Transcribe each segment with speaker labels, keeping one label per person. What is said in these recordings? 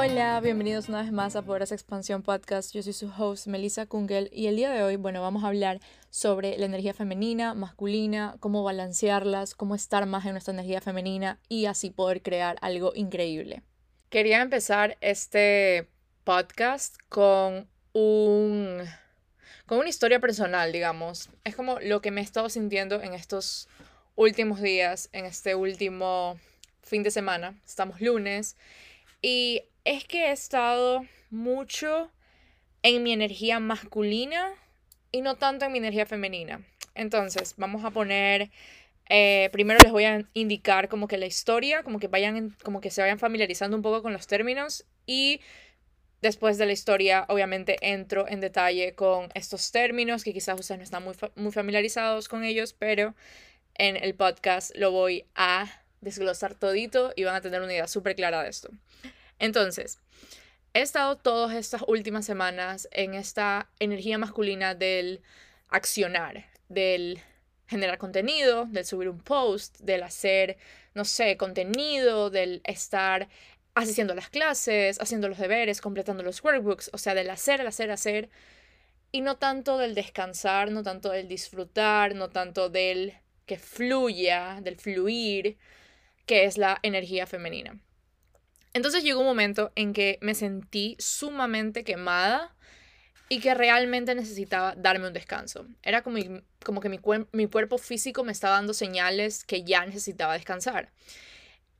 Speaker 1: Hola, bienvenidos una vez más a Poderosa Expansión Podcast. Yo soy su host, Melissa Kungel, y el día de hoy, bueno, vamos a hablar sobre la energía femenina, masculina, cómo balancearlas, cómo estar más en nuestra energía femenina y así poder crear algo increíble. Quería empezar este podcast con un con una historia personal, digamos. Es como lo que me he estado sintiendo en estos últimos días, en este último fin de semana. Estamos lunes y es que he estado mucho en mi energía masculina y no tanto en mi energía femenina. Entonces, vamos a poner, eh, primero les voy a indicar como que la historia, como que vayan, como que se vayan familiarizando un poco con los términos y después de la historia, obviamente entro en detalle con estos términos que quizás ustedes no están muy, muy familiarizados con ellos, pero en el podcast lo voy a desglosar todito y van a tener una idea súper clara de esto. Entonces, he estado todas estas últimas semanas en esta energía masculina del accionar, del generar contenido, del subir un post, del hacer, no sé, contenido, del estar a las clases, haciendo los deberes, completando los workbooks, o sea, del hacer, hacer, hacer, y no tanto del descansar, no tanto del disfrutar, no tanto del que fluya, del fluir, que es la energía femenina. Entonces llegó un momento en que me sentí sumamente quemada y que realmente necesitaba darme un descanso. Era como, como que mi, mi cuerpo físico me estaba dando señales que ya necesitaba descansar.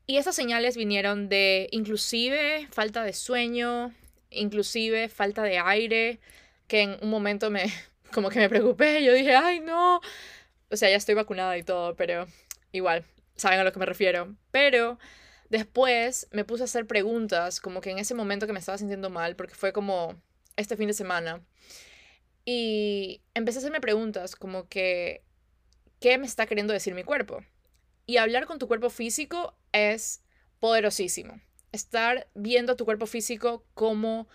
Speaker 1: Y esas señales vinieron de inclusive falta de sueño, inclusive falta de aire, que en un momento me como que me preocupé, yo dije, "Ay, no." O sea, ya estoy vacunada y todo, pero igual, saben a lo que me refiero. Pero después me puse a hacer preguntas, como que en ese momento que me estaba sintiendo mal, porque fue como este fin de semana. Y empecé a hacerme preguntas como que, ¿qué me está queriendo decir mi cuerpo? Y hablar con tu cuerpo físico es poderosísimo. Estar viendo a tu cuerpo físico como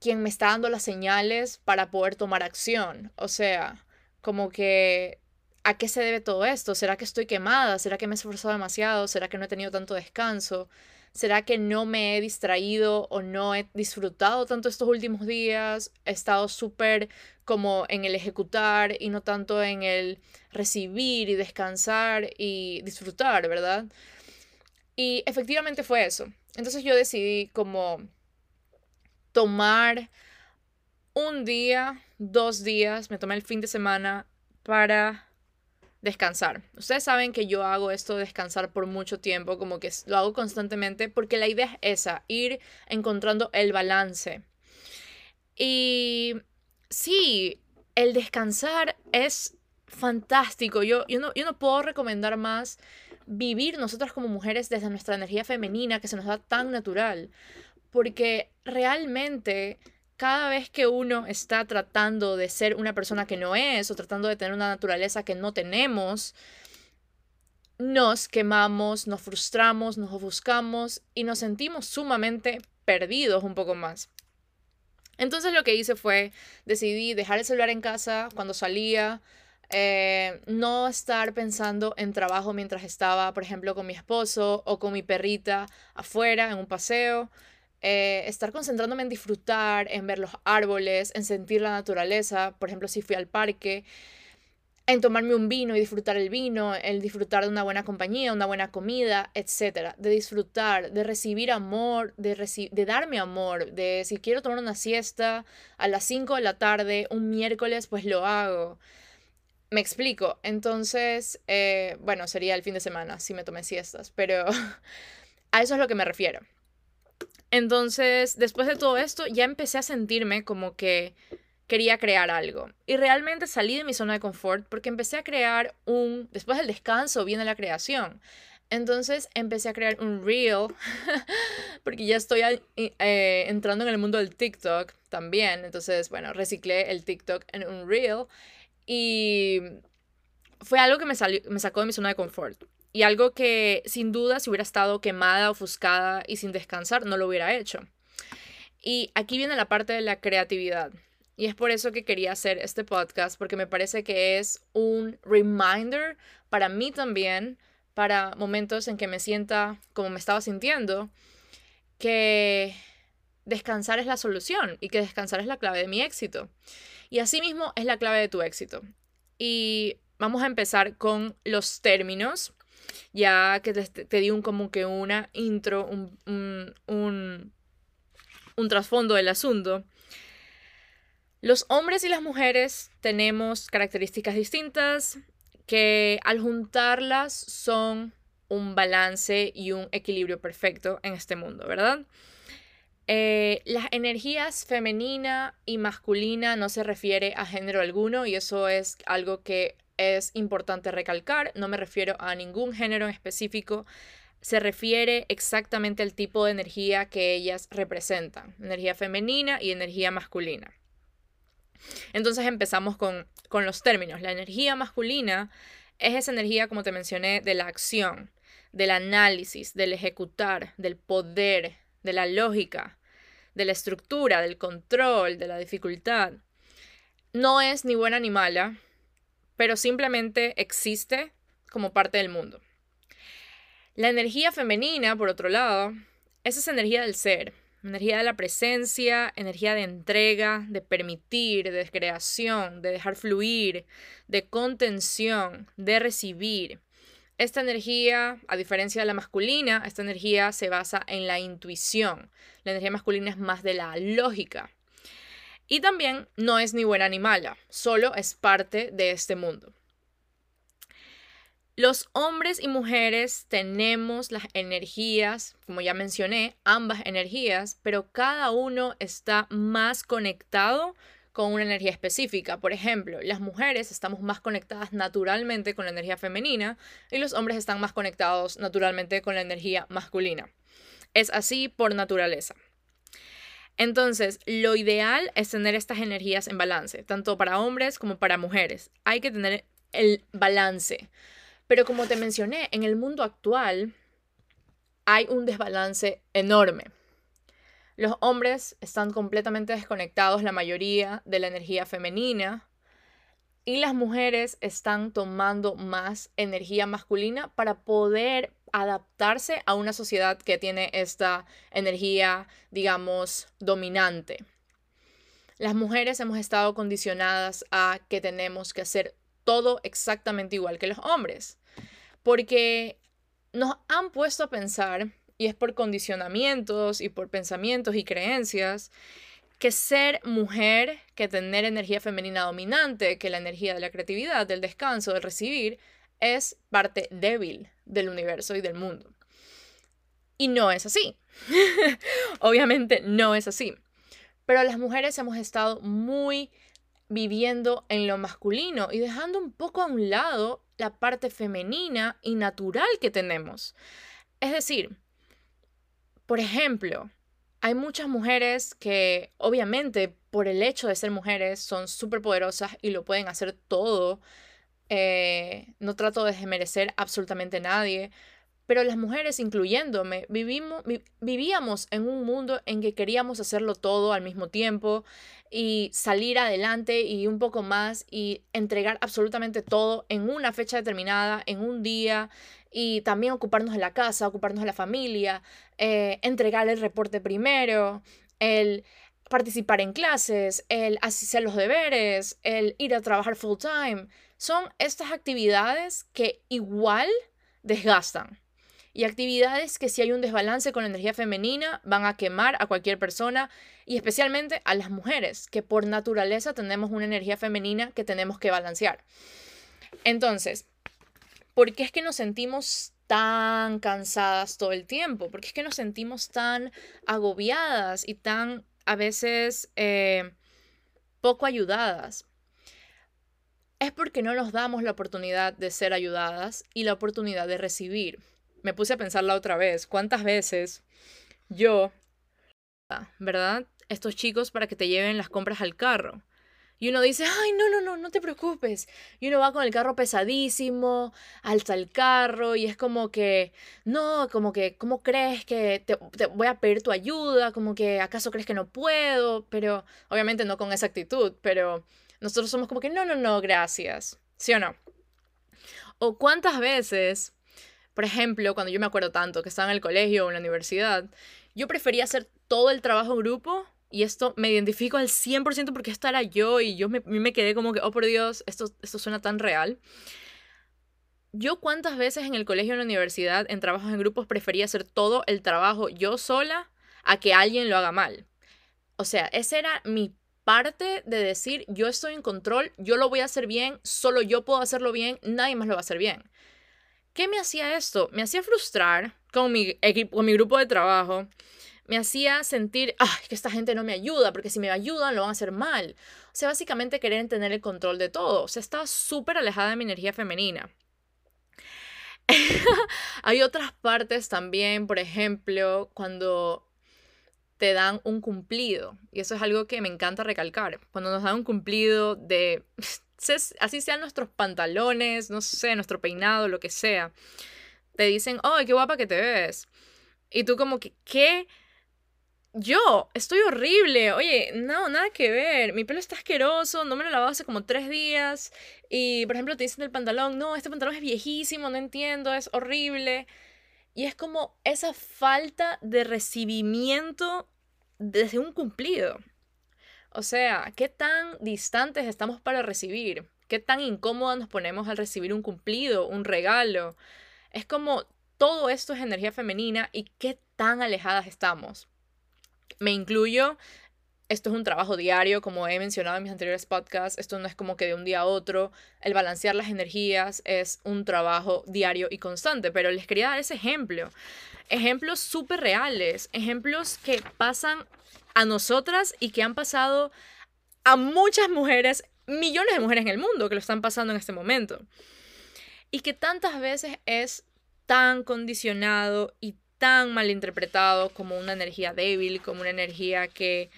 Speaker 1: quien me está dando las señales para poder tomar acción. O sea, como que ¿a qué se debe todo esto? ¿Será que estoy quemada? ¿Será que me he esforzado demasiado? ¿Será que no he tenido tanto descanso? ¿Será que no me he distraído o no he disfrutado tanto estos últimos días? He estado súper como en el ejecutar y no tanto en el recibir y descansar y disfrutar, ¿verdad? Y efectivamente fue eso. Entonces yo decidí como tomar un día, dos días, me tomé el fin de semana para descansar. Ustedes saben que yo hago esto de descansar por mucho tiempo, como que lo hago constantemente, porque la idea es esa, ir encontrando el balance. Y sí, el descansar es fantástico. Yo, yo, no, yo no puedo recomendar más vivir nosotras como mujeres desde nuestra energía femenina que se nos da tan natural, porque realmente cada vez que uno está tratando de ser una persona que no es o tratando de tener una naturaleza que no tenemos, nos quemamos, nos frustramos, nos ofuscamos y nos sentimos sumamente perdidos un poco más. Entonces lo que hice fue, decidí dejar el celular en casa cuando salía, eh, no estar pensando en trabajo mientras estaba, por ejemplo, con mi esposo o con mi perrita afuera en un paseo. Eh, estar concentrándome en disfrutar, en ver los árboles, en sentir la naturaleza, por ejemplo, si fui al parque, en tomarme un vino y disfrutar el vino, el disfrutar de una buena compañía, una buena comida, etcétera, de disfrutar, de recibir amor, de, de darme amor, de si quiero tomar una siesta a las 5 de la tarde, un miércoles, pues lo hago. Me explico. Entonces, eh, bueno, sería el fin de semana si me tomé siestas, pero a eso es lo que me refiero. Entonces, después de todo esto, ya empecé a sentirme como que quería crear algo. Y realmente salí de mi zona de confort porque empecé a crear un... Después del descanso viene la creación. Entonces empecé a crear un reel, porque ya estoy eh, entrando en el mundo del TikTok también. Entonces, bueno, reciclé el TikTok en un reel y fue algo que me, salió, me sacó de mi zona de confort. Y algo que sin duda si hubiera estado quemada, ofuscada y sin descansar, no lo hubiera hecho. Y aquí viene la parte de la creatividad. Y es por eso que quería hacer este podcast, porque me parece que es un reminder para mí también, para momentos en que me sienta como me estaba sintiendo. que descansar es la solución y que descansar es la clave de mi éxito. Y asimismo es la clave de tu éxito. Y vamos a empezar con los términos, ya que te, di un como que una intro, un, un, un, un trasfondo del asunto. Los hombres y las mujeres tenemos características distintas que al juntarlas son un balance y un equilibrio perfecto en este mundo, ¿verdad? Eh, las energías femenina y masculina no se refiere a género alguno y eso es algo que es importante recalcar. No me refiero a ningún género en específico. Se refiere exactamente al tipo de energía que ellas representan. Energía femenina y energía masculina. Entonces empezamos con, con los términos. La energía masculina es esa energía, como te mencioné, de la acción, del análisis, del ejecutar, del poder, de la lógica, de la estructura, del control, de la dificultad. No es ni buena ni mala, pero simplemente existe como parte del mundo. La energía femenina, por otro lado, es esa energía del ser, energía de la presencia, energía de entrega, de permitir, de creación, de dejar fluir, de contención, de recibir. Esta energía, a diferencia de la masculina, esta energía se basa en la intuición. La energía masculina es más de la lógica. Y también no es ni buena ni mala, solo es parte de este mundo. Los hombres y mujeres tenemos las energías, como ya mencioné, ambas energías, pero cada uno está más conectado con una energía específica. Por ejemplo, las mujeres estamos más conectadas naturalmente con la energía femenina y los hombres están más conectados naturalmente con la energía masculina. Es así por naturaleza. Entonces, lo ideal es tener estas energías en balance, tanto para hombres como para mujeres. Hay que tener el balance. Pero como te mencioné, en el mundo actual hay un desbalance enorme. Los hombres están completamente desconectados, la mayoría, de la energía femenina. Y las mujeres están tomando más energía masculina para poder adaptarse a una sociedad que tiene esta energía, digamos, dominante. Las mujeres hemos estado condicionadas a que tenemos que hacer todo exactamente igual que los hombres, porque nos han puesto a pensar y es por condicionamientos y por pensamientos y creencias, que ser mujer, que tener energía femenina dominante, que la energía de la creatividad, del descanso, del recibir, es parte débil del universo y del mundo. Y no es así. Obviamente no es así. Pero las mujeres hemos estado muy viviendo en lo masculino y dejando un poco a un lado la parte femenina y natural que tenemos. Es decir, por ejemplo, hay muchas mujeres que obviamente por el hecho de ser mujeres son súper poderosas y lo pueden hacer todo. Eh, no trato de desmerecer absolutamente nadie, pero las mujeres, incluyéndome, vivimos, vivíamos en un mundo en que queríamos hacerlo todo al mismo tiempo y salir adelante y un poco más y entregar absolutamente todo en una fecha determinada, en un día y también ocuparnos de la casa, ocuparnos de la familia, eh, entregar el reporte primero, el participar en clases, el hacer los deberes, el ir a trabajar full time. Son estas actividades que igual desgastan y actividades que si hay un desbalance con la energía femenina van a quemar a cualquier persona y especialmente a las mujeres, que por naturaleza tenemos una energía femenina que tenemos que balancear. Entonces, ¿por qué es que nos sentimos tan cansadas todo el tiempo? ¿Por qué es que nos sentimos tan agobiadas y tan a veces eh, poco ayudadas? Es porque no nos damos la oportunidad de ser ayudadas y la oportunidad de recibir me puse a pensar la otra vez, ¿cuántas veces yo, ¿verdad? Estos chicos para que te lleven las compras al carro. Y uno dice, ay, no, no, no, no te preocupes. Y uno va con el carro pesadísimo, alza el carro y es como que, no, como que, ¿cómo crees que te, voy a pedir tu ayuda? Como que, ¿acaso crees que no puedo? Pero, obviamente no con esa actitud, pero nosotros somos como que, no, no, no, gracias. ¿Sí o no? O cuántas veces por ejemplo, cuando yo me acuerdo tanto que estaba en el colegio o en la universidad, yo prefería hacer todo el trabajo en grupo y esto me identifico al 100% porque esta era yo y yo me, me quedé como que, oh por Dios, esto, esto suena tan real. Yo cuántas veces en el colegio en la universidad, en trabajos en grupos, prefería hacer todo el trabajo yo sola a que alguien lo haga mal. O sea, esa era mi parte de decir, yo estoy en control, yo lo voy a hacer bien, solo yo puedo hacerlo bien, nadie más lo va a hacer bien. ¿Qué me hacía esto? Me hacía frustrar con mi equipo, con mi grupo de trabajo. Me hacía sentir, que esta gente no me ayuda, porque si me ayudan lo van a hacer mal. O sea, básicamente querer tener el control de todo. O sea, estaba súper alejada de mi energía femenina. Hay otras partes también, por ejemplo, cuando te dan un cumplido. Y eso es algo que me encanta recalcar. Cuando nos dan un cumplido de, así sean nuestros pantalones, no sé, nuestro peinado, lo que sea, te dicen, oh, qué guapa que te ves. Y tú como que, ¿qué? Yo, estoy horrible. Oye, no, nada que ver. Mi pelo está asqueroso, no me lo lavado hace como tres días. Y, por ejemplo, te dicen del pantalón, no, este pantalón es viejísimo, no entiendo, es horrible. Y es como esa falta de recibimiento desde un cumplido. O sea, ¿qué tan distantes estamos para recibir? ¿Qué tan incómoda nos ponemos al recibir un cumplido, un regalo? Es como todo esto es energía femenina y qué tan alejadas estamos. Me incluyo esto es un trabajo diario, como he mencionado en mis anteriores podcasts, esto no es como que de un día a otro, el balancear las energías es un trabajo diario y constante, pero les quería dar ese ejemplo, ejemplos súper reales, ejemplos que pasan a nosotras y que han pasado a muchas mujeres, millones de mujeres en el mundo que lo están pasando en este momento, y que tantas veces es tan condicionado y tan malinterpretado como una energía débil, como una energía que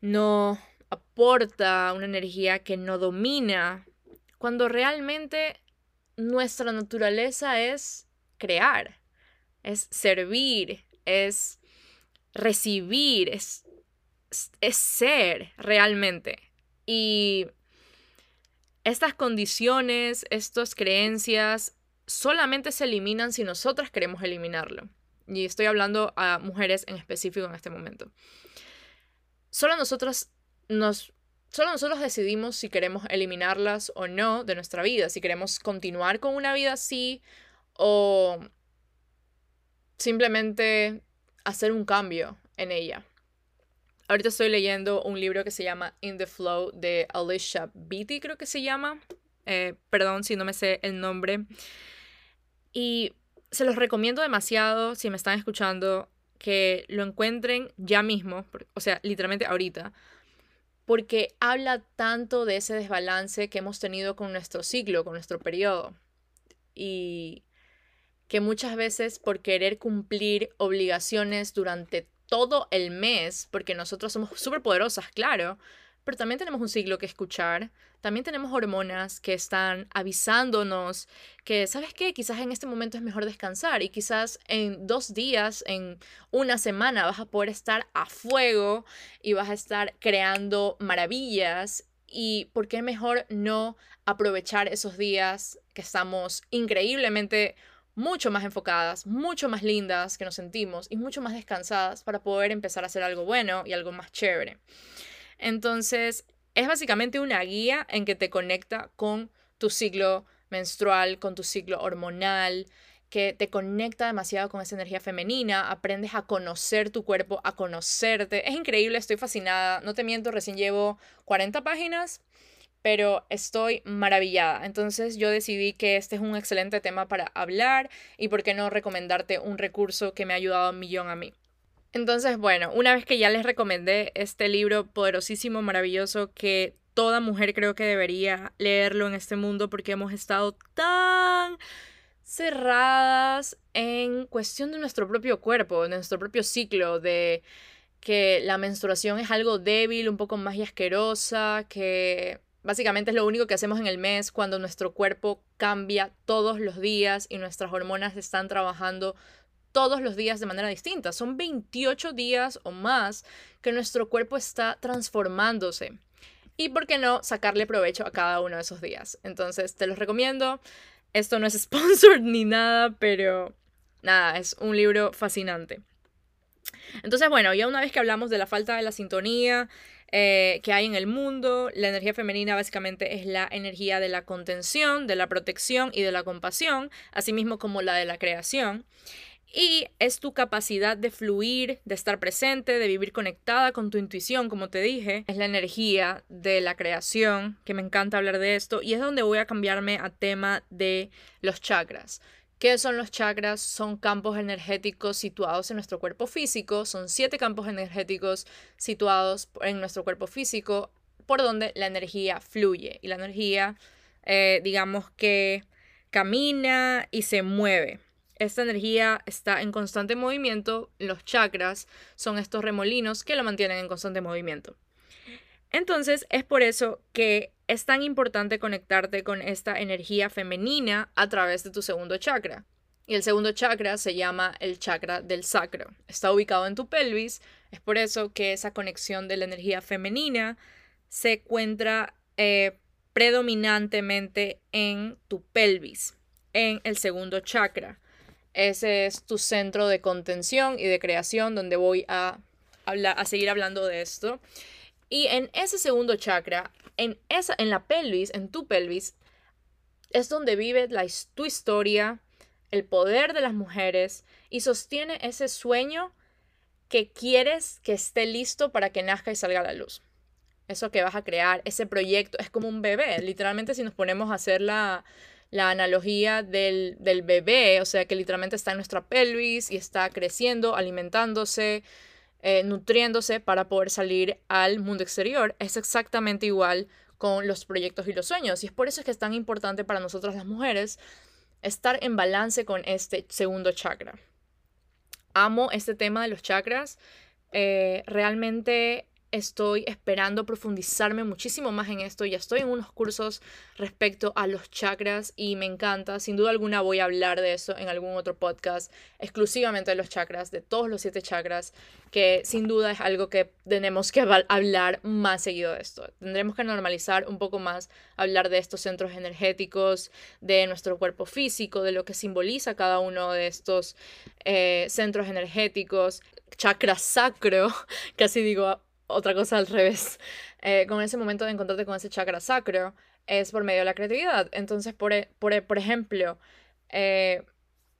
Speaker 1: no aporta una energía que no domina, cuando realmente nuestra naturaleza es crear, es servir, es recibir, es, es ser realmente. Y estas condiciones, estas creencias, solamente se eliminan si nosotras queremos eliminarlo. Y estoy hablando a mujeres en específico en este momento solo nosotros nos solo nosotros decidimos si queremos eliminarlas o no de nuestra vida, si queremos continuar con una vida así o simplemente hacer un cambio en ella. Ahorita estoy leyendo un libro que se llama In the Flow de Alicia Beatty, creo que se llama. Eh, perdón si no me sé el nombre. Y se los recomiendo demasiado si me están escuchando que lo encuentren ya mismo, o sea, literalmente ahorita, porque habla tanto de ese desbalance que hemos tenido con nuestro ciclo, con nuestro periodo. Y que muchas veces por querer cumplir obligaciones durante todo el mes, porque nosotros somos súper poderosas, claro, pero también tenemos un ciclo que escuchar, también tenemos hormonas que están avisándonos que, ¿sabes qué? Quizás en este momento es mejor descansar y quizás en dos días, en una semana vas a poder estar a fuego y vas a estar creando maravillas y por qué mejor no aprovechar esos días que estamos increíblemente mucho más enfocadas, mucho más lindas que nos sentimos y mucho más descansadas para poder empezar a hacer algo bueno y algo más chévere. Entonces, es básicamente una guía en que te conecta con tu ciclo menstrual, con tu ciclo hormonal, que te conecta demasiado con esa energía femenina, aprendes a conocer tu cuerpo, a conocerte. Es increíble, estoy fascinada. No te miento, recién llevo 40 páginas, pero estoy maravillada. Entonces yo decidí que este es un excelente tema para hablar y por qué no recomendarte un recurso que me ha ayudado un millón a mí. Entonces, bueno, una vez que ya les recomendé este libro poderosísimo, maravilloso, que toda mujer creo que debería leerlo en este mundo porque hemos estado tan cerradas en cuestión de nuestro propio cuerpo, de nuestro propio ciclo, de que la menstruación es algo débil, un poco más y asquerosa, que básicamente es lo único que hacemos en el mes cuando nuestro cuerpo cambia todos los días y nuestras hormonas están trabajando todos los días de manera distinta. Son 28 días o más que nuestro cuerpo está transformándose. Y por qué no sacarle provecho a cada uno de esos días. Entonces, te los recomiendo. Esto no es sponsor ni nada, pero nada, es un libro fascinante. Entonces, bueno, ya una vez que hablamos de la falta de la sintonía eh, que hay en el mundo, la energía femenina básicamente es la energía de la contención, de la protección y de la compasión, así mismo como la de la creación. Y es tu capacidad de fluir, de estar presente, de vivir conectada con tu intuición, como te dije. Es la energía de la creación, que me encanta hablar de esto. Y es donde voy a cambiarme a tema de los chakras. ¿Qué son los chakras? Son campos energéticos situados en nuestro cuerpo físico. Son siete campos energéticos situados en nuestro cuerpo físico por donde la energía fluye. Y la energía, eh, digamos que camina y se mueve. Esta energía está en constante movimiento. Los chakras son estos remolinos que lo mantienen en constante movimiento. Entonces es por eso que es tan importante conectarte con esta energía femenina a través de tu segundo chakra. Y el segundo chakra se llama el chakra del sacro. Está ubicado en tu pelvis. Es por eso que esa conexión de la energía femenina se encuentra eh, predominantemente en tu pelvis, en el segundo chakra. Ese es tu centro de contención y de creación donde voy a, a seguir hablando de esto. Y en ese segundo chakra, en, esa, en la pelvis, en tu pelvis, es donde vive la, tu historia, el poder de las mujeres y sostiene ese sueño que quieres que esté listo para que nazca y salga a la luz. Eso que vas a crear, ese proyecto, es como un bebé. Literalmente si nos ponemos a hacer la, la analogía del, del bebé, o sea que literalmente está en nuestra pelvis y está creciendo, alimentándose, eh, nutriéndose para poder salir al mundo exterior. Es exactamente igual con los proyectos y los sueños. Y es por eso que es tan importante para nosotras las mujeres estar en balance con este segundo chakra. Amo este tema de los chakras. Eh, realmente estoy esperando profundizarme muchísimo más en esto. Ya estoy en unos cursos respecto a los chakras y me encanta. Sin duda alguna voy a hablar de eso en algún otro podcast, exclusivamente de los chakras, de todos los siete chakras, que sin duda es algo que tenemos que hablar más seguido de esto. Tendremos que normalizar un poco más hablar de estos centros energéticos, de nuestro cuerpo físico, de lo que simboliza cada uno de estos eh, centros energéticos. Chakra sacro, casi digo otra cosa al revés. Eh, con ese momento de encontrarte con ese chakra sacro es por medio de la creatividad. Entonces, por, e, por, e, por ejemplo, eh,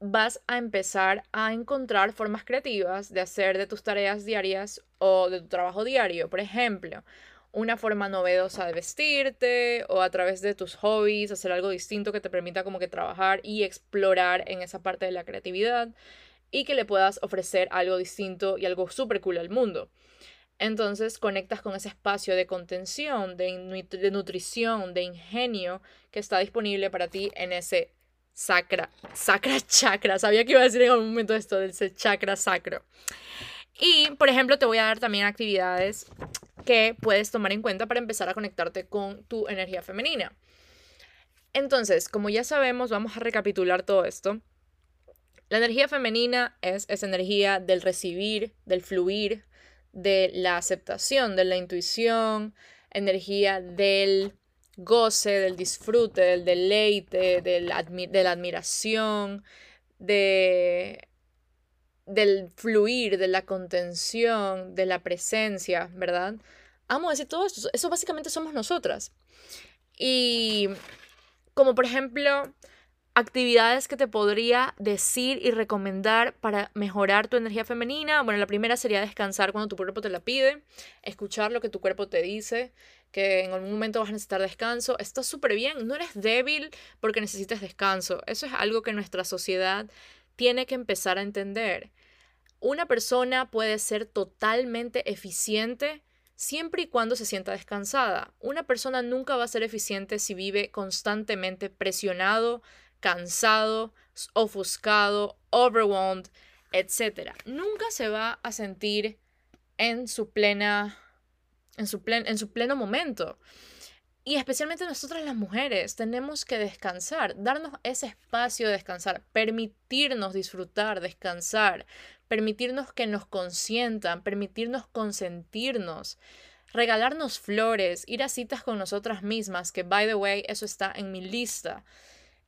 Speaker 1: vas a empezar a encontrar formas creativas de hacer de tus tareas diarias o de tu trabajo diario. Por ejemplo, una forma novedosa de vestirte o a través de tus hobbies, hacer algo distinto que te permita como que trabajar y explorar en esa parte de la creatividad y que le puedas ofrecer algo distinto y algo súper cool al mundo. Entonces conectas con ese espacio de contención, de, de, nutrición, de ingenio que está disponible para ti en ese sacra, sacra chakra. Sabía que iba a decir en algún momento esto del chakra sacro. Y, por ejemplo, te voy a dar también actividades que puedes tomar en cuenta para empezar a conectarte con tu energía femenina. Entonces, como ya sabemos, vamos a recapitular todo esto. La energía femenina es esa energía del recibir, del fluir, de la aceptación, de la intuición, energía del goce, del disfrute, del deleite, de la, admiración, de, del fluir, de la contención, de la presencia, ¿verdad? Amo decir todo esto. Eso básicamente somos nosotras. Y como por ejemplo, actividades que te podría decir y recomendar para mejorar tu energía femenina. Bueno, la primera sería descansar cuando tu cuerpo te la pide, escuchar lo que tu cuerpo te dice, que en algún momento vas a necesitar descanso. Está súper bien, no eres débil porque necesitas descanso. Eso es algo que nuestra sociedad tiene que empezar a entender. Una persona puede ser totalmente eficiente siempre y cuando se sienta descansada. Una persona nunca va a ser eficiente si vive constantemente presionado, cansado, ofuscado, overwhelmed, etc. Nunca se va a sentir en su plena en su, en su pleno momento. Y especialmente nosotras las mujeres tenemos que descansar, darnos ese espacio de descansar, permitirnos disfrutar, descansar, permitirnos que nos consientan, permitirnos consentirnos, regalarnos flores, ir a citas con nosotras mismas, que by the way, eso está en mi lista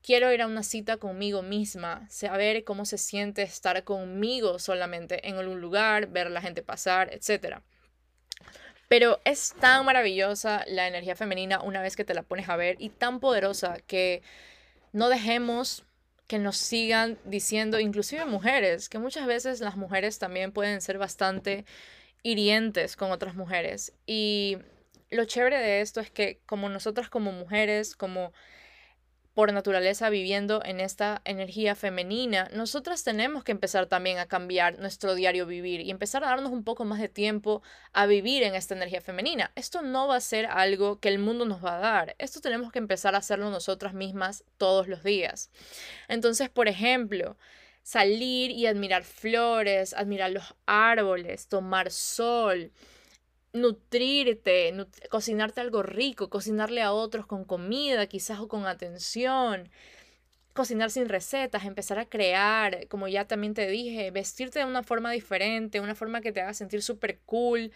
Speaker 1: quiero ir a una cita conmigo misma, saber cómo se siente estar conmigo solamente en un lugar, ver a la gente pasar, etc. Pero es tan maravillosa la energía femenina una vez que te la pones a ver y tan poderosa que no dejemos que nos sigan diciendo, inclusive mujeres, que muchas veces las mujeres también pueden ser bastante hirientes con otras mujeres. Y lo chévere de esto es que como nosotras como mujeres, como por naturaleza viviendo en esta energía femenina, nosotras tenemos que empezar también a cambiar nuestro diario vivir y empezar a darnos un poco más de tiempo a vivir en esta energía femenina. Esto no va a ser algo que el mundo nos va a dar, esto tenemos que empezar a hacerlo nosotras mismas todos los días. Entonces, por ejemplo, salir y admirar flores, admirar los árboles, tomar sol, nutrirte, cocinarte algo rico, cocinarle a otros con comida, quizás o con atención, cocinar sin recetas, empezar a crear, como ya también te dije, vestirte de una forma diferente, una forma que te haga sentir súper cool.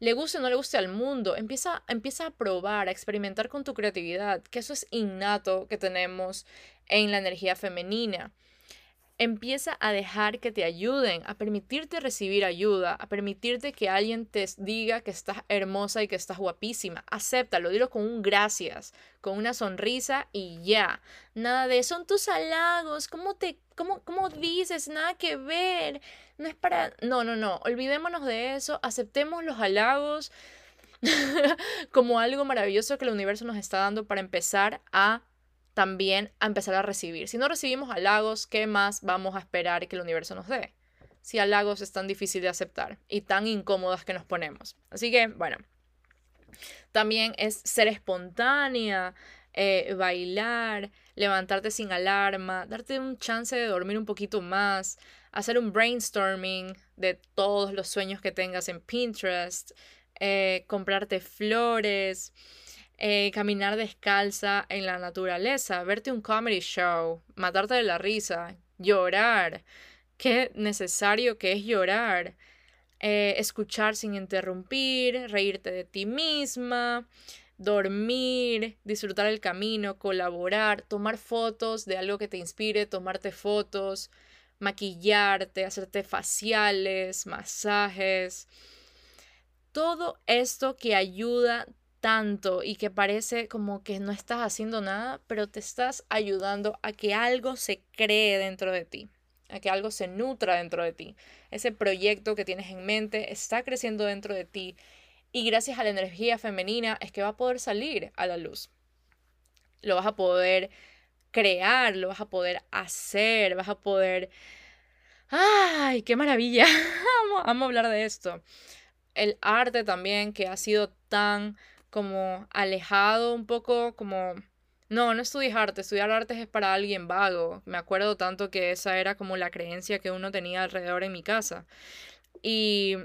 Speaker 1: Le guste o no le guste al mundo, empieza, empieza a probar, a experimentar con tu creatividad, que eso es innato que tenemos en la energía femenina. Empieza a dejar que te ayuden, a permitirte recibir ayuda, a permitirte que alguien te diga que estás hermosa y que estás guapísima. Acéptalo, dilo con un gracias, con una sonrisa y ya. Nada de son tus halagos, ¿cómo te cómo, cómo dices? Nada que ver. No es para No, no, no, olvidémonos de eso, aceptemos los halagos como algo maravilloso que el universo nos está dando para empezar a también a empezar a recibir. Si no recibimos halagos, ¿qué más vamos a esperar que el universo nos dé? Si halagos es tan difícil de aceptar y tan incómodas que nos ponemos. Así que, bueno, también es ser espontánea, eh, bailar, levantarte sin alarma, darte un chance de dormir un poquito más, hacer un brainstorming de todos los sueños que tengas en Pinterest, eh, comprarte flores, eh, caminar descalza en la naturaleza, verte un comedy show, matarte de la risa, llorar, qué necesario que es llorar, eh, escuchar sin interrumpir, reírte de ti misma, dormir, disfrutar el camino, colaborar, tomar fotos de algo que te inspire, tomarte fotos, maquillarte, hacerte faciales, masajes. Todo esto que ayuda tanto y que parece como que no estás haciendo nada, pero te estás ayudando a que algo se cree dentro de ti, a que algo se nutra dentro de ti. Ese proyecto que tienes en mente está creciendo dentro de ti y gracias a la energía femenina es que va a poder salir a la luz. Lo vas a poder crear, lo vas a poder hacer, vas a poder... ¡Ay, qué maravilla! vamos, vamos a hablar de esto. El arte también que ha sido tan como alejado un poco, como, no, no estudies arte, estudiar artes es para alguien vago. Me acuerdo tanto que esa era como la creencia que uno tenía alrededor en mi casa. Y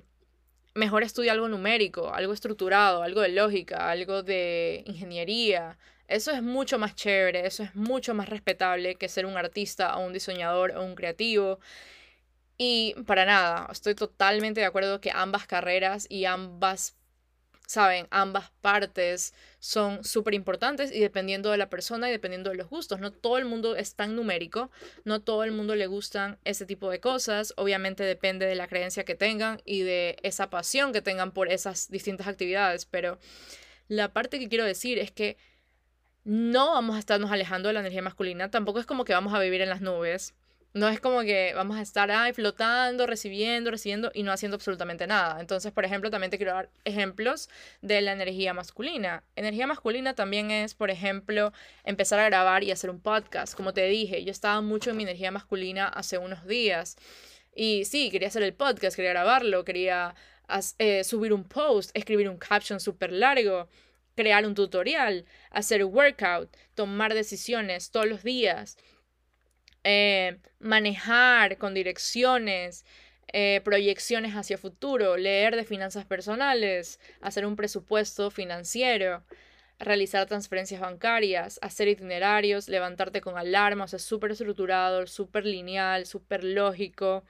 Speaker 1: mejor estudia algo numérico, algo estructurado, algo de lógica, algo de ingeniería. Eso es mucho más chévere, eso es mucho más respetable que ser un artista o un diseñador o un creativo. Y para nada, estoy totalmente de acuerdo que ambas carreras y ambas saben, ambas partes son súper importantes y dependiendo de la persona y dependiendo de los gustos. No todo el mundo es tan numérico, no todo el mundo le gustan ese tipo de cosas. Obviamente depende de la creencia que tengan y de esa pasión que tengan por esas distintas actividades. Pero la parte que quiero decir es que no vamos a estarnos alejando de la energía masculina. Tampoco es como que vamos a vivir en las nubes. No es como que vamos a estar ahí flotando, recibiendo, recibiendo y no haciendo absolutamente nada. Entonces, por ejemplo, también te quiero dar ejemplos de la energía masculina. Energía masculina también es, por ejemplo, empezar a grabar y hacer un podcast. Como te dije, yo estaba mucho en mi energía masculina hace unos días. Y sí, quería hacer el podcast, quería grabarlo, quería eh, subir un post, escribir un caption súper largo, crear un tutorial, hacer workout, tomar decisiones todos los días eh, manejar con direcciones, eh, proyecciones hacia futuro, leer de finanzas personales, hacer un presupuesto financiero, realizar transferencias bancarias, hacer itinerarios, levantarte con alarmas, es súper estructurado, súper lineal, súper lógico,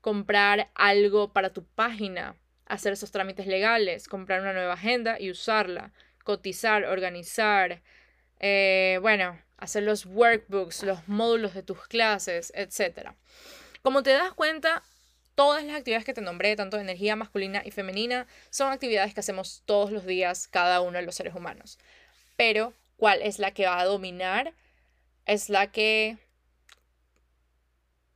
Speaker 1: comprar algo para tu página, hacer esos trámites legales, comprar una nueva agenda y usarla, cotizar, organizar, eh, bueno, hacer los workbooks, los módulos de tus clases, etc. Como te das cuenta, todas las actividades que te nombré, tanto de energía masculina y femenina, son actividades que hacemos todos los días cada uno de los seres humanos. Pero, ¿cuál es la que va a dominar? Es la que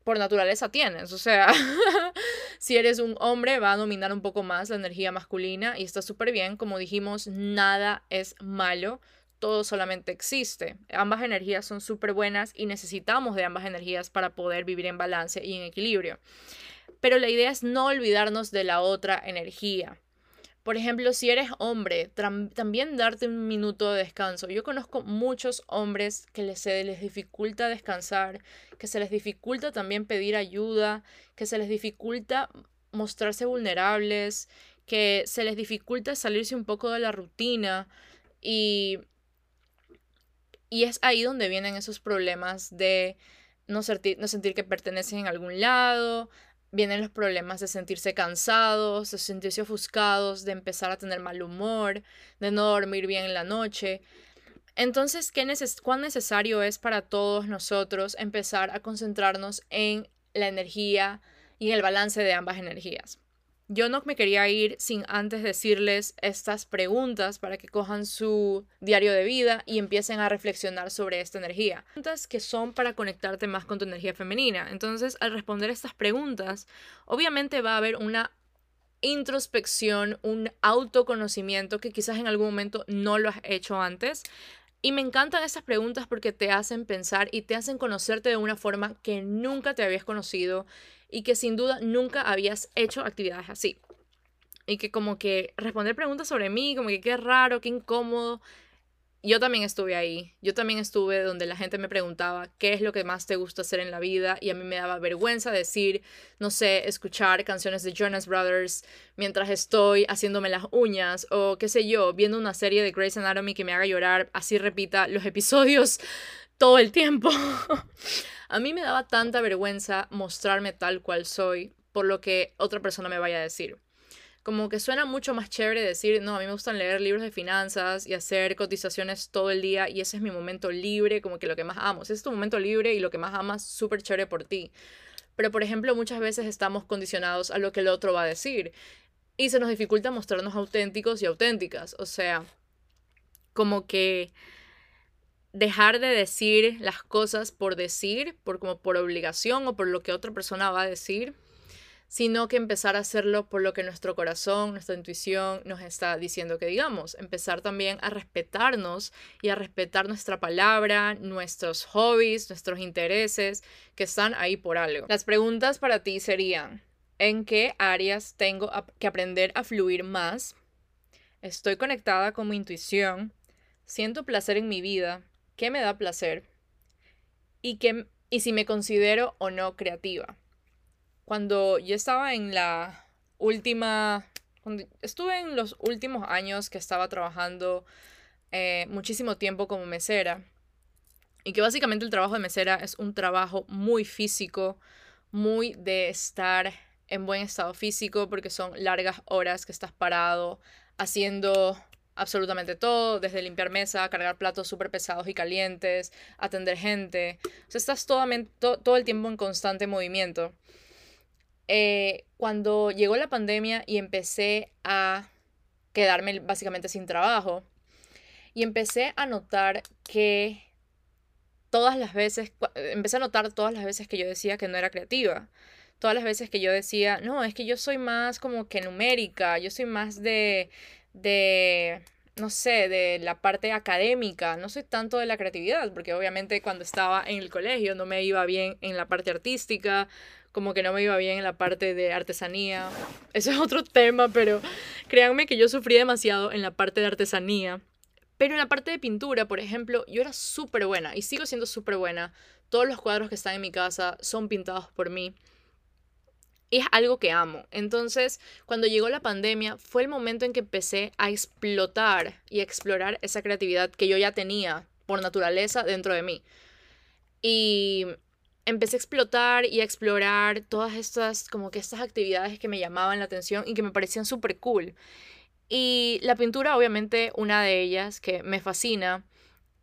Speaker 1: por naturaleza tienes. O sea, si eres un hombre, va a dominar un poco más la energía masculina y está súper bien. Como dijimos, nada es malo todo solamente existe. Ambas energías son súper buenas y necesitamos de ambas energías para poder vivir en balance y en equilibrio. Pero la idea es no olvidarnos de la otra energía. Por ejemplo, si eres hombre, también darte un minuto de descanso. Yo conozco muchos hombres que les, se les dificulta descansar, que se les dificulta también pedir ayuda, que se les dificulta mostrarse vulnerables, que se les dificulta salirse un poco de la rutina y y es ahí donde vienen esos problemas de no sentir, no sentir que pertenecen en algún lado, vienen los problemas de sentirse cansados, de sentirse ofuscados, de empezar a tener mal humor, de no dormir bien en la noche. Entonces, ¿qué neces ¿cuán necesario es para todos nosotros empezar a concentrarnos en la energía y en el balance de ambas energías? Yo no me quería ir sin antes decirles estas preguntas para que cojan su diario de vida y empiecen a reflexionar sobre esta energía. Preguntas que son para conectarte más con tu energía femenina. Entonces, al responder estas preguntas, obviamente va a haber una introspección, un autoconocimiento que quizás en algún momento no lo has hecho antes. Y me encantan estas preguntas porque te hacen pensar y te hacen conocerte de una forma que nunca te habías conocido y que sin duda nunca habías hecho actividades así. Y que como que responder preguntas sobre mí, como que qué raro, qué incómodo. Yo también estuve ahí. Yo también estuve donde la gente me preguntaba qué es lo que más te gusta hacer en la vida y a mí me daba vergüenza decir, no sé, escuchar canciones de Jonas Brothers mientras estoy haciéndome las uñas o qué sé yo, viendo una serie de Grey's Anatomy que me haga llorar, así repita los episodios todo el tiempo. A mí me daba tanta vergüenza mostrarme tal cual soy por lo que otra persona me vaya a decir. Como que suena mucho más chévere decir, no, a mí me gustan leer libros de finanzas y hacer cotizaciones todo el día y ese es mi momento libre, como que lo que más amo. Ese es tu momento libre y lo que más amas, súper chévere por ti. Pero, por ejemplo, muchas veces estamos condicionados a lo que el otro va a decir y se nos dificulta mostrarnos auténticos y auténticas. O sea, como que dejar de decir las cosas por decir, por como por obligación o por lo que otra persona va a decir, sino que empezar a hacerlo por lo que nuestro corazón, nuestra intuición nos está diciendo que digamos, empezar también a respetarnos y a respetar nuestra palabra, nuestros hobbies, nuestros intereses que están ahí por algo. Las preguntas para ti serían, ¿en qué áreas tengo que aprender a fluir más? ¿Estoy conectada con mi intuición? ¿Siento placer en mi vida? qué me da placer y, qué, y si me considero o no creativa. Cuando yo estaba en la última, cuando estuve en los últimos años que estaba trabajando eh, muchísimo tiempo como mesera, y que básicamente el trabajo de mesera es un trabajo muy físico, muy de estar en buen estado físico, porque son largas horas que estás parado haciendo absolutamente todo, desde limpiar mesa, cargar platos súper pesados y calientes, atender gente. O sea, estás todo, todo el tiempo en constante movimiento. Eh, cuando llegó la pandemia y empecé a quedarme básicamente sin trabajo, y empecé a notar que todas las veces, empecé a notar todas las veces que yo decía que no era creativa. Todas las veces que yo decía, no, es que yo soy más como que numérica, yo soy más de, de, no sé, de la parte académica, no soy tanto de la creatividad, porque obviamente cuando estaba en el colegio no me iba bien en la parte artística, como que no me iba bien en la parte de artesanía. Eso es otro tema, pero créanme que yo sufrí demasiado en la parte de artesanía. Pero en la parte de pintura, por ejemplo, yo era súper buena y sigo siendo súper buena. Todos los cuadros que están en mi casa son pintados por mí es algo que amo. Entonces, cuando llegó la pandemia, fue el momento en que empecé a explotar y explorar esa creatividad que yo ya tenía por naturaleza dentro de mí. Y empecé a explotar y a explorar todas estas, como que estas actividades que me llamaban la atención y que me parecían súper cool. Y la pintura, obviamente, una de ellas que me fascina,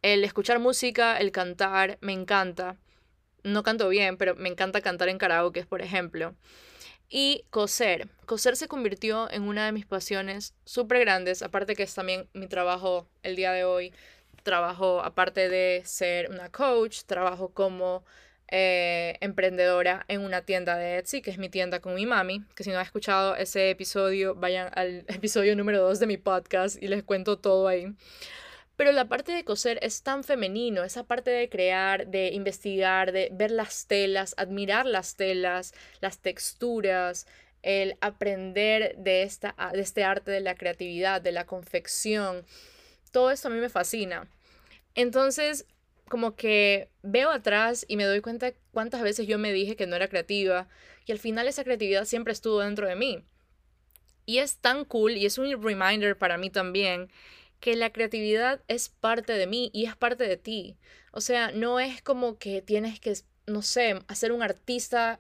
Speaker 1: El escuchar música, el cantar, me encanta. No canto bien, pero me encanta cantar en karaoke, por ejemplo. Y coser. Coser se convirtió en una de mis pasiones súper grandes, aparte que es también mi trabajo el día de hoy. Trabajo, aparte de ser una coach, trabajo como eh, emprendedora en una tienda de Etsy, que es mi tienda con mi mami, que si no han escuchado ese episodio, vayan al episodio número 2 de mi podcast y les cuento todo ahí. Pero la parte de coser es tan femenino, esa parte de crear, de investigar, de ver las telas, admirar las telas, las texturas, el aprender de, esta, de este arte de la creatividad, de la confección. Todo esto a mí me fascina. Entonces, como que veo atrás y me doy cuenta cuántas veces yo me dije que no era creativa y al final esa creatividad siempre estuvo dentro de mí. Y es tan cool y es un reminder para mí también que la creatividad es parte de mí y es parte de ti. O sea, no es como que tienes que, no sé, hacer un artista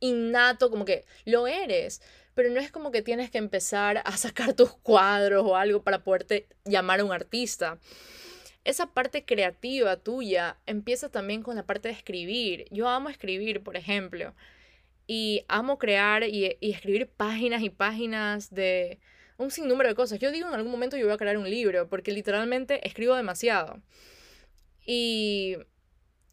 Speaker 1: innato, como que lo eres, pero no es como que tienes que empezar a sacar tus cuadros o algo para poderte llamar a un artista esa parte creativa tuya empieza también con la parte de escribir. Yo amo escribir, por ejemplo, y amo crear y, escribir páginas y páginas de un sinnúmero de cosas. Yo digo en algún momento yo voy a crear un libro, porque literalmente escribo demasiado. Y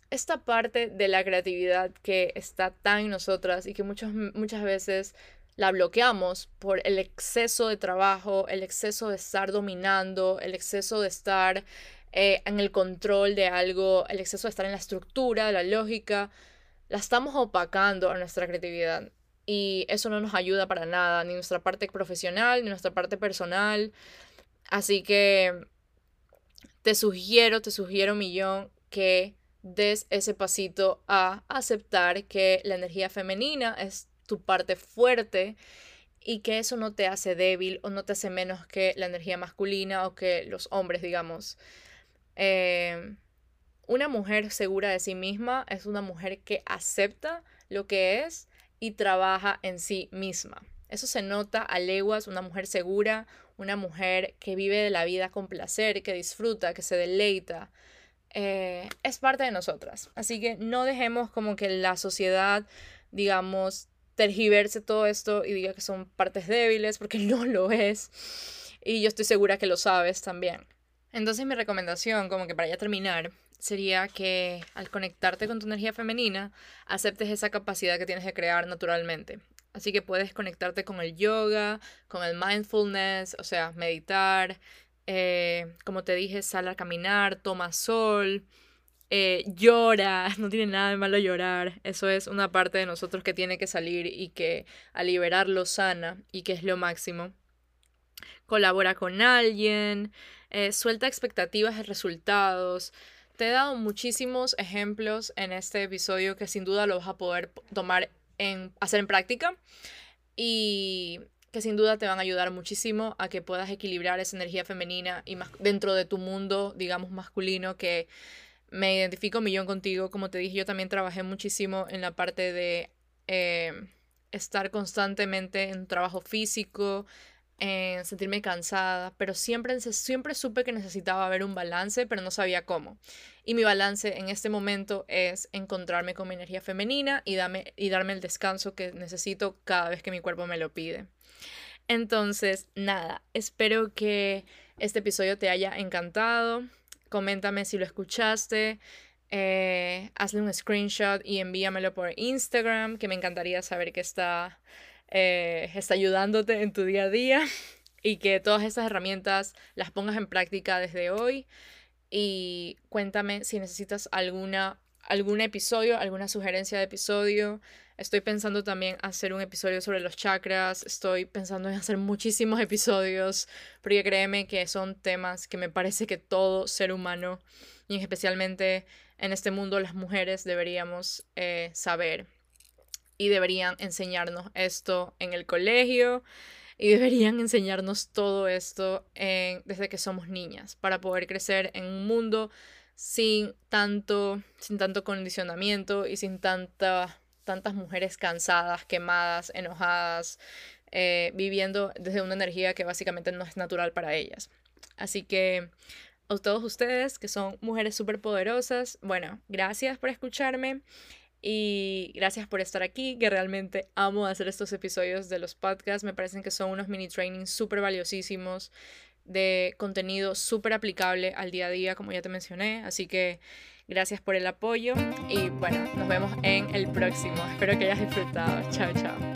Speaker 1: esta parte de la creatividad que está tan en nosotras y que muchas veces la bloqueamos por el exceso de trabajo, el exceso de estar dominando, el exceso de estar eh, en el control de algo, el exceso de estar en la estructura, la lógica, la estamos opacando a nuestra creatividad. Y eso no nos ayuda para nada, ni nuestra parte profesional, ni nuestra parte personal. Así que te sugiero, te sugiero millón que des ese pasito a aceptar que la energía femenina es tu parte fuerte y que eso no te hace débil o no te hace menos que la energía masculina o que los hombres, digamos. Eh, una mujer segura de sí misma es una mujer que acepta lo que es y trabaja en sí misma. Eso se nota a leguas, una mujer segura, una mujer que vive de la vida con placer, que disfruta, que se deleita. Eh, es parte de nosotras. Así que no dejemos como que la sociedad, digamos, tergiverse todo esto y diga que son partes débiles, porque no lo es. Y yo estoy segura que lo sabes también. Entonces mi recomendación, como que para ya terminar, sería que al conectarte con tu energía femenina, aceptes esa capacidad que tienes de crear naturalmente. Así que puedes conectarte con el yoga, con el mindfulness, o sea, meditar, eh, como te dije, sal a caminar, toma sol, eh, llora, no tiene nada de malo llorar, eso es una parte de nosotros que tiene que salir y que a liberarlo sana y que es lo máximo. Colabora con alguien, eh, suelta expectativas de resultados. Te he dado muchísimos ejemplos en este episodio que sin duda lo vas a poder tomar en hacer en práctica y que sin duda te van a ayudar muchísimo a que puedas equilibrar esa energía femenina y más dentro de tu mundo, digamos, masculino que me identifico un millón contigo. Como te dije, yo también trabajé muchísimo en la parte de eh, estar constantemente en trabajo físico, en sentirme cansada, pero siempre, siempre supe que necesitaba haber un balance, pero no sabía cómo. Y mi balance en este momento es encontrarme con mi energía femenina y, y darme el descanso que necesito cada vez que mi cuerpo me lo pide. Entonces, nada, espero que este episodio te haya encantado. Coméntame si lo escuchaste. Eh, hazle un screenshot y envíamelo por Instagram, que me encantaría saber que está eh, está ayudándote en tu día a día y que todas esas herramientas las pongas en práctica desde hoy. Y cuéntame si necesitas alguna, algún episodio, alguna sugerencia de episodio. Estoy pensando también hacer un episodio sobre los chakras. Estoy pensando en hacer muchísimos episodios, porque créeme que son temas que me parece que todo ser humano, y especialmente en este mundo las mujeres, deberíamos eh, saber y deberían enseñarnos esto en el colegio y deberían enseñarnos todo esto desde que somos niñas para poder crecer en un mundo sin tanto, sin tanto condicionamiento y sin tanta, tantas mujeres cansadas, quemadas, enojadas, eh, viviendo desde una energía que básicamente no es natural para ellas. Así que a todos ustedes que son mujeres súper poderosas, bueno, gracias por escucharme. Y gracias por estar aquí, que realmente amo hacer estos episodios de los podcasts. Me parecen que son unos mini trainings súper valiosísimos de contenido súper aplicable al día a día, como ya te mencioné. Así que gracias por el apoyo y bueno, nos vemos en el próximo. Espero que hayas disfrutado. Chao, chao.